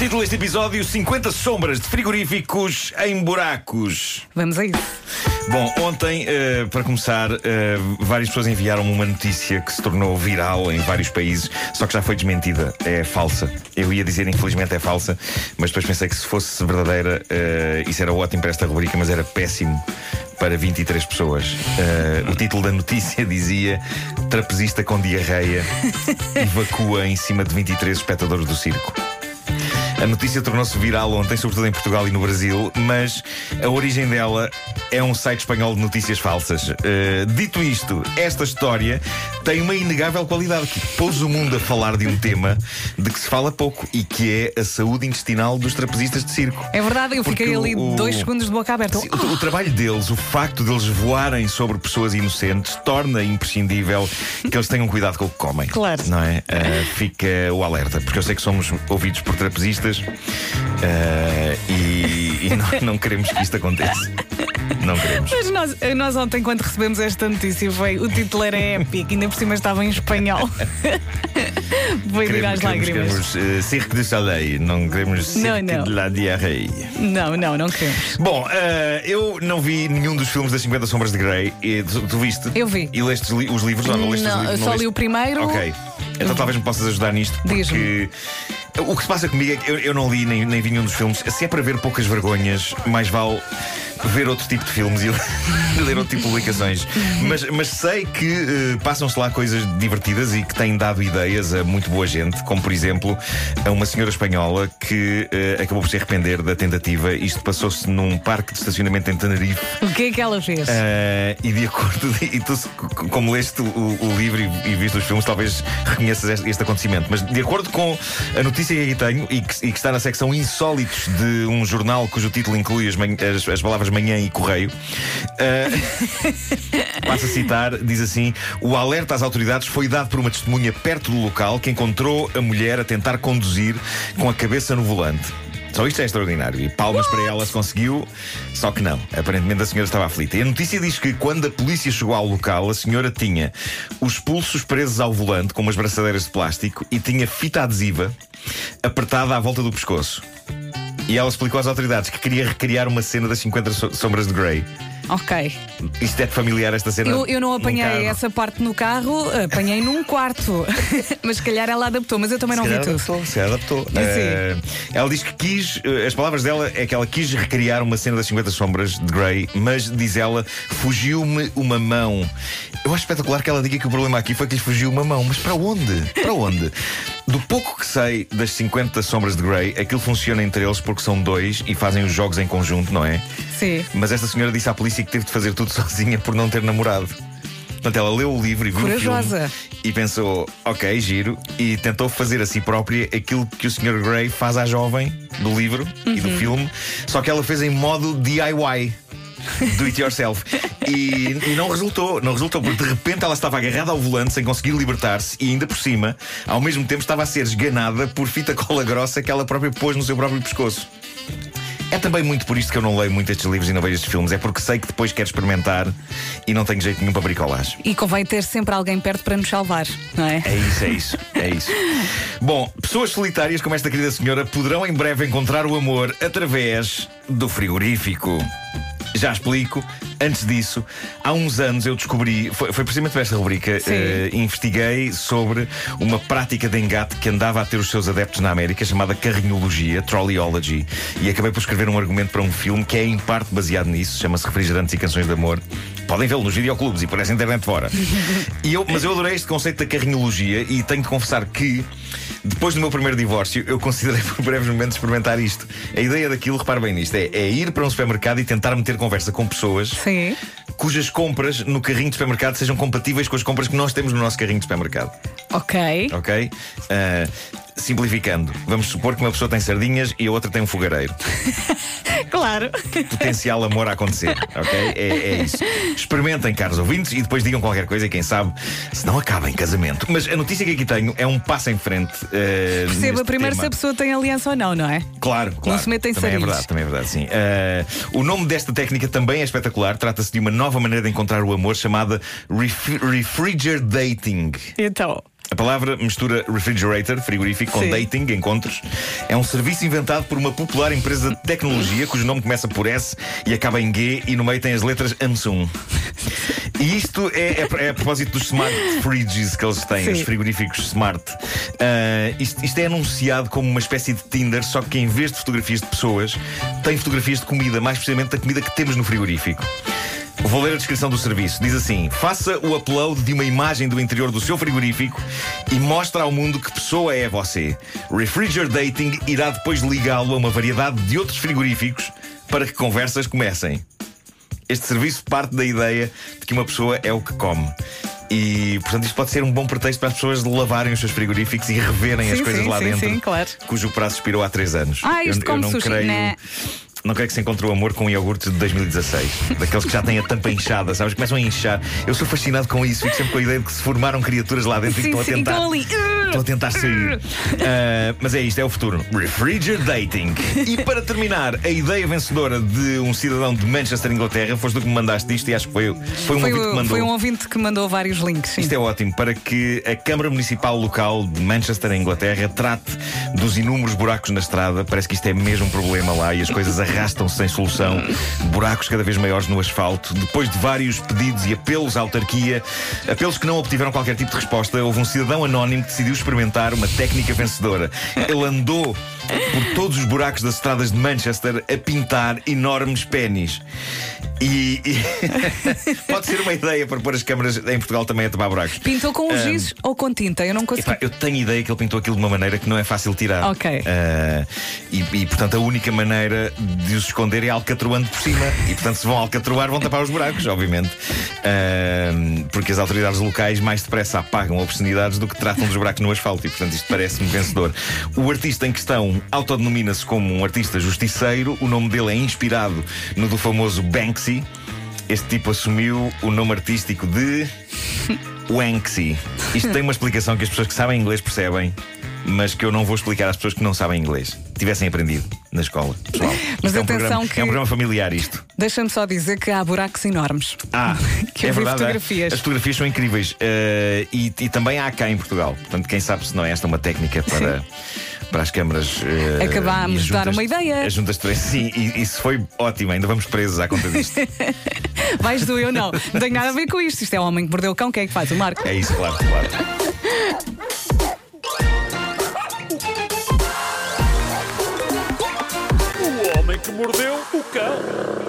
Título deste episódio: 50 sombras de frigoríficos em buracos. Vamos a isso. Bom, ontem, eh, para começar, eh, várias pessoas enviaram-me uma notícia que se tornou viral em vários países, só que já foi desmentida. É falsa. Eu ia dizer, infelizmente, é falsa, mas depois pensei que se fosse verdadeira, eh, isso era ótimo para esta rubrica, mas era péssimo para 23 pessoas. o título da notícia dizia: Trapezista com diarreia evacua em cima de 23 espectadores do circo. A notícia tornou-se viral ontem, sobretudo em Portugal e no Brasil, mas a origem dela é um site espanhol de notícias falsas. Uh, dito isto, esta história tem uma inegável qualidade que pôs o mundo a falar de um tema de que se fala pouco e que é a saúde intestinal dos trapezistas de circo. É verdade, eu Porque fiquei ali o- dois segundos de boca aberta. O, o trabalho deles, o facto deles voarem sobre pessoas inocentes, torna imprescindível que eles tenham cuidado com o que comem. Claro. Não é? Uh, fica o alerta, porque eu sei que somos ouvidos por trapezistas uh, e, e não, não queremos que isto aconteça. Não queremos. Mas nós, nós ontem, quando recebemos esta notícia, foi, o título era épico, ainda por cima estava em espanhol. Foi vir às Queremos, queremos, lágrimas. queremos uh, Cirque du Soleil, não queremos Cirque não. de la Diarreia. Não, não, não queremos. Bom, uh, eu não vi nenhum dos filmes das 50 Sombras de Grey. E, tu, tu viste? Eu vi. E leste li- os livros ou não leste os Não, livros? eu só li o primeiro. Ok. Então talvez me possas ajudar nisto. Porque o que se passa comigo é que eu, eu não li nem, nem vi nenhum dos filmes. Se é para ver poucas vergonhas, mais vale ver outro tipo de filmes e ler outro tipo de publicações. Mas, mas sei que eh, passam-se lá coisas divertidas e que têm dado ideias a muito boa gente, como por exemplo a uma senhora espanhola que eh, acabou por se arrepender da tentativa. Isto passou-se num parque de estacionamento em Tenerife. O que é que ela fez? Uh, e de acordo, e tu, como leste o, o livro e, e viste os filmes, talvez reconheças este, este acontecimento. Mas de acordo com a notícia que aqui tenho e que, e que está na secção Insólitos de um jornal cujo título inclui as, as- as palavras manhã e correio, uh, passo a citar, diz assim: o alerta às autoridades foi dado por uma testemunha perto do local que encontrou a mulher a tentar conduzir com a cabeça no volante. Só isto é extraordinário. E palmas para ela se conseguiu, só que não. Aparentemente a senhora estava aflita. E a notícia diz que quando a polícia chegou ao local, a senhora tinha os pulsos presos ao volante com umas braçadeiras de plástico e tinha fita adesiva apertada à volta do pescoço. E ela explicou às autoridades que queria recriar uma cena das 50 so- sombras de Grey. Ok. Isto é familiar esta cena? Eu, eu não apanhei essa parte no carro, apanhei num quarto. mas se calhar ela adaptou, mas eu também não Se vi calhar tudo. adaptou, se adaptou. Eh, ela diz que quis, eh, as palavras dela é que ela quis recriar uma cena das 50 sombras de Grey, mas diz ela, fugiu-me uma mão. Eu acho espetacular que ela diga que o problema aqui foi que lhe fugiu uma mão, mas para onde? Para onde? Do pouco que sei das 50 sombras de Grey, aquilo funciona entre eles porque são dois e fazem os jogos em conjunto, não é? Sim. Mas esta senhora disse à polícia que teve de fazer tudo sozinha por não ter namorado. Portanto, ela leu o livro e viu Corajosa. o filme e pensou, ok, giro, e tentou fazer a si própria aquilo que o Sr. Grey faz à jovem do livro e do filme, só que ela fez em modo DIY. Do it yourself. E, e não resultou, não resultou, porque de repente ela estava agarrada ao volante sem conseguir libertar-se e ainda por cima, ao mesmo tempo, estava a ser esganada por fita cola grossa que ela própria pôs no seu próprio pescoço. É também muito por isto que eu não leio muito estes livros e não vejo estes filmes. É porque sei que depois quero experimentar e não tenho jeito nenhum para bricolagem. E convém ter sempre alguém perto para nos salvar, não é? É isso, é isso, é isso. Bom, pessoas solitárias como esta querida senhora poderão em breve encontrar o amor através do frigorífico. Já explico. Antes disso, há uns anos eu descobri, foi, foi precisamente para esta rubrica, eh, investiguei sobre uma prática de engate que andava a ter os seus adeptos na América, chamada carrinhologia, trolleyology. E acabei por escrever um argumento para um filme que é em parte baseado nisso, chama-se Refrigerantes e Canções de Amor. Podem vê-lo nos videoclubes e por essa internet fora. E eu, mas eu adorei este conceito da carrinhologia e tenho de confessar que, depois do meu primeiro divórcio, eu considerei por breves momentos experimentar isto. A ideia daquilo, repare bem nisto, é, é ir para um supermercado e tentar meter conversa com pessoas Sim. cujas compras no carrinho de supermercado sejam compatíveis com as compras que nós temos no nosso carrinho de supermercado. Ok. Ok? Ah, simplificando, vamos supor que uma pessoa tem sardinhas e a outra tem um fogareiro. Claro. Potencial amor a acontecer, ok? É, é isso. Experimentem, caros ouvintes, e depois digam qualquer coisa, e quem sabe, se não acaba em casamento. Mas a notícia que aqui tenho é um passo em frente. ah, Perceba primeiro tema. se a pessoa tem aliança ou não, não é? Claro, claro. se metem também é verdade, também é verdade, sim. Ah, o nome desta técnica também é espetacular. Trata-se de uma nova maneira de encontrar o amor chamada ref refrigerating. Então. A palavra mistura refrigerator, frigorífico, com Sim. dating, encontros. É um serviço inventado por uma popular empresa de tecnologia cujo nome começa por S e acaba em G e no meio tem as letras Samsung. E isto é, é, é a propósito dos smart fridges que eles têm, Sim. os frigoríficos smart. Ah, isto, isto é anunciado como uma espécie de Tinder, só que em vez de fotografias de pessoas, tem fotografias de comida, mais precisamente da comida que temos no frigorífico. Vou ler a descrição do serviço. Diz assim: faça o upload de uma imagem do interior do seu frigorífico e mostra ao mundo que pessoa é você. Refrigerator Dating irá depois ligá-lo a uma variedade de outros frigoríficos para que conversas comecem. Este serviço parte da ideia de que uma pessoa é o que come. E, portanto, isto pode ser um bom pretexto para as pessoas lavarem os seus frigoríficos e reverem as Sim, coisas sim, lá sim, dentro, sim, claro. cujo prazo expirou há três anos. Ah, isto eu, como eu não sushi, creio. né? Não creio que se encontre o amor com um iogurte de 2016. Daqueles que já têm a tampa inchada, sabes? Começam a inchar. Eu sou fascinado com isso. Fico sempre com a ideia de que se formaram criaturas lá dentro e que Sim, estão a tentar. estão ali. A tentar sair. Ah, mas é isto, é o futuro. Refrigerator Dating. E para terminar, a ideia vencedora de um cidadão de Manchester, Inglaterra, foste tu que me mandaste isto e acho que foi, foi um Foi, ouvinte que o- mandou. foi um ouvinte que mandou vários links. sim. Isto é ótimo para que a Câmara Municipal Local de Manchester, Inglaterra, trate dos inúmeros buracos na estrada. Parece que isto é mesmo um problema lá e as coisas arrastam-se sem solução. Buracos cada vez maiores no asfalto. Depois de vários pedidos e apelos à autarquia, apelos que não obtiveram qualquer tipo de resposta, houve um cidadão anónimo que decidiu experimentar uma técnica vencedora. Ele andou por todos os buracos das estradas de Manchester a pintar enormes pênis. E, e- pode ser uma ideia para pôr as câmaras em Portugal também a tomar buracos. Pintou com os giz ou com tinta? Eu não consigo. Epá, eu tenho ideia que ele pintou aquilo de uma maneira que não é fácil tirar. Ok. Ah, e, e, portanto, a única maneira de os esconder é alcatroando por cima. E, portanto, se vão alcatroar, vão tapar os buracos, obviamente. Ah, porque as autoridades locais mais depressa apagam obscenidades do que tratam dos buracos no asfalto. E, portanto, isto parece-me vencedor. O artista em questão autodenomina-se como um artista justiceiro. O nome dele é inspirado no do famoso Banksy. Este tipo assumiu o nome artístico de. Wanksy. Isto tem uma explicação que as pessoas que sabem inglês percebem, mas que eu não vou explicar às pessoas que não sabem inglês. Tivessem aprendido na escola. Pessoal. Mas Isto é um, atenção programa, que- é um programa familiar isto. Deixa-me só dizer que há buracos enormes. Ah, Que é vi verdade. é. fotografias. As fotografias são incríveis. Eh, e, e também há cá em Portugal. Portanto, quem sabe se não é esta uma técnica para. Para as câmaras. eh, Acabámos de dar uma ideia. As juntas três. Sim, e isso foi ótimo. Ainda vamos presos à conta disto. Vais do eu não. Não tem nada a ver com isto. Isto é o homem que mordeu o cão. Quem é que faz? O Marco. É isso, claro, claro. Cão.